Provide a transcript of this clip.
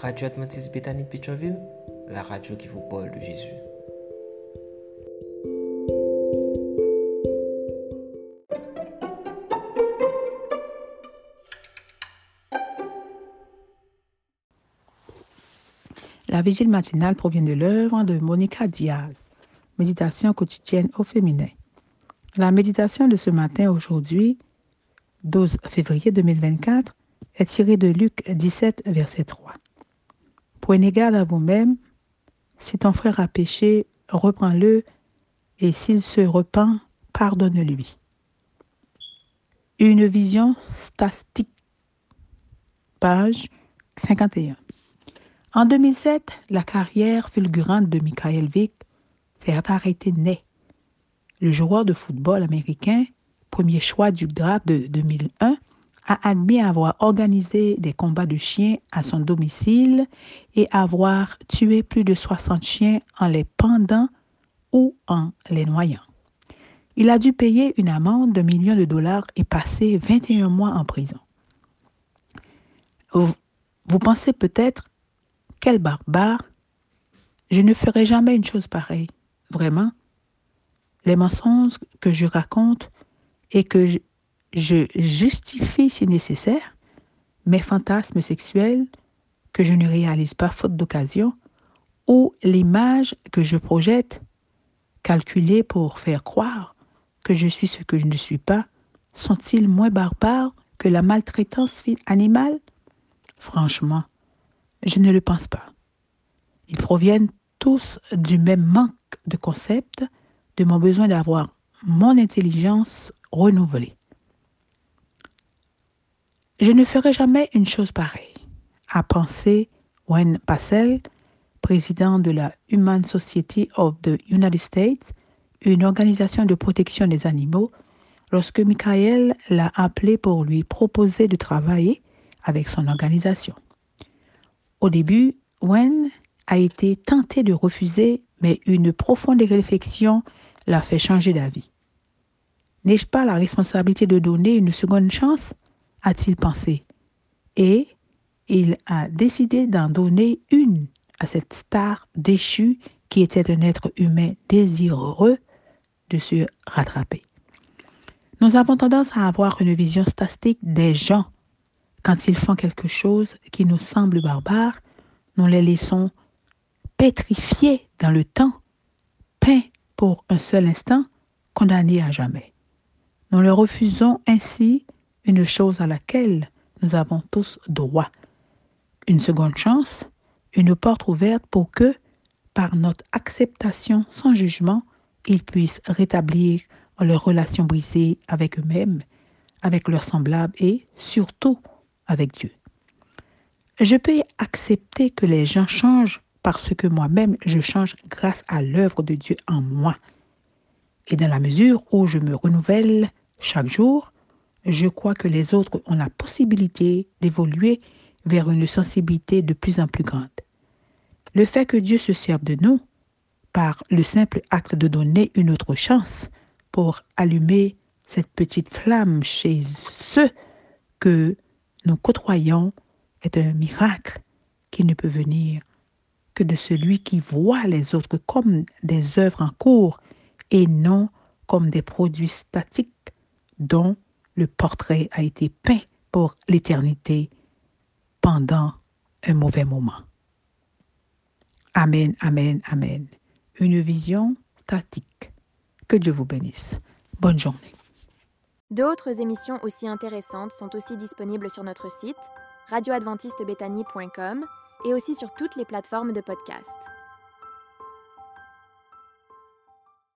Radio Adventiste Bethany de Pétionville, la radio qui vous parle de Jésus. La vigile matinale provient de l'œuvre de Monica Diaz, Méditation quotidienne au féminin. La méditation de ce matin, aujourd'hui, 12 février 2024, est tirée de Luc 17, verset 3. Prenez garde à vous-même. Si ton frère a péché, reprends-le, et s'il se repent, pardonne-lui. Une vision statique. Page 51. En 2007, la carrière fulgurante de Michael Vick s'est arrêtée net. Le joueur de football américain, premier choix du draft de 2001, a admis avoir organisé des combats de chiens à son domicile et avoir tué plus de 60 chiens en les pendant ou en les noyant. Il a dû payer une amende de millions de dollars et passer 21 mois en prison. Vous, pensez peut-être quel barbare Je ne ferai jamais une chose pareille. Vraiment Les mensonges que je raconte et que je, justifie si nécessaire mes fantasmes sexuels que je ne réalise pas faute d'occasion ou l'image que je projette calculée pour faire croire que je suis ce que je ne suis pas sont-ils moins barbares que la maltraitance animale? Franchement, je ne le pense pas. Ils proviennent tous du même manque de concept, de mon besoin d'avoir mon intelligence renouvelée. Je ne ferai jamais une chose pareille, a pensé Wayne Passel, président de la Human Society of the United States, une organisation de protection des animaux, lorsque Michael l'a appelé pour lui proposer de travailler avec son organisation. Au début, Wen a été tenté de refuser, mais une profonde réflexion l'a fait changer d'avis. N'ai-je pas la responsabilité de donner une seconde chance? A-t-il pensé. Et il a décidé d'en donner une à cette star déchue qui était un être humain désireux de se rattraper. Nous avons tendance à avoir une vision statistique des gens quand ils font quelque chose qui nous semble barbare, nous les laissons pétrifiés dans le temps, peints pour un seul instant, condamnés à jamais. Nous leur refusons ainsi une chose à laquelle nous avons tous droit, une seconde chance, une porte ouverte pour que, par notre acceptation sans jugement, ils puissent rétablir leurs relations brisées avec eux-mêmes, avec leurs semblables et, surtout, avec Dieu. Je peux accepter que les gens changent parce que moi-même je change grâce à l'œuvre de Dieu en moi. Et dans la mesure où je me renouvelle chaque jour, je crois que les autres ont la possibilité d'évoluer vers une sensibilité de plus en plus grande. Le fait que Dieu se serve de nous, par le simple acte de donner une autre chance pour allumer cette petite flamme chez ceux que nous côtoyons est un miracle qui ne peut venir que de celui qui voit les autres comme des œuvres en cours et non comme des produits statiques dont le portrait a été peint pour l'éternité pendant un mauvais moment. Amen, amen, amen. Une vision statique. Que Dieu vous bénisse. Bonne journée. D'autres émissions aussi intéressantes sont aussi disponibles sur notre site radioadventistebethany.com et aussi sur toutes les plateformes de podcast.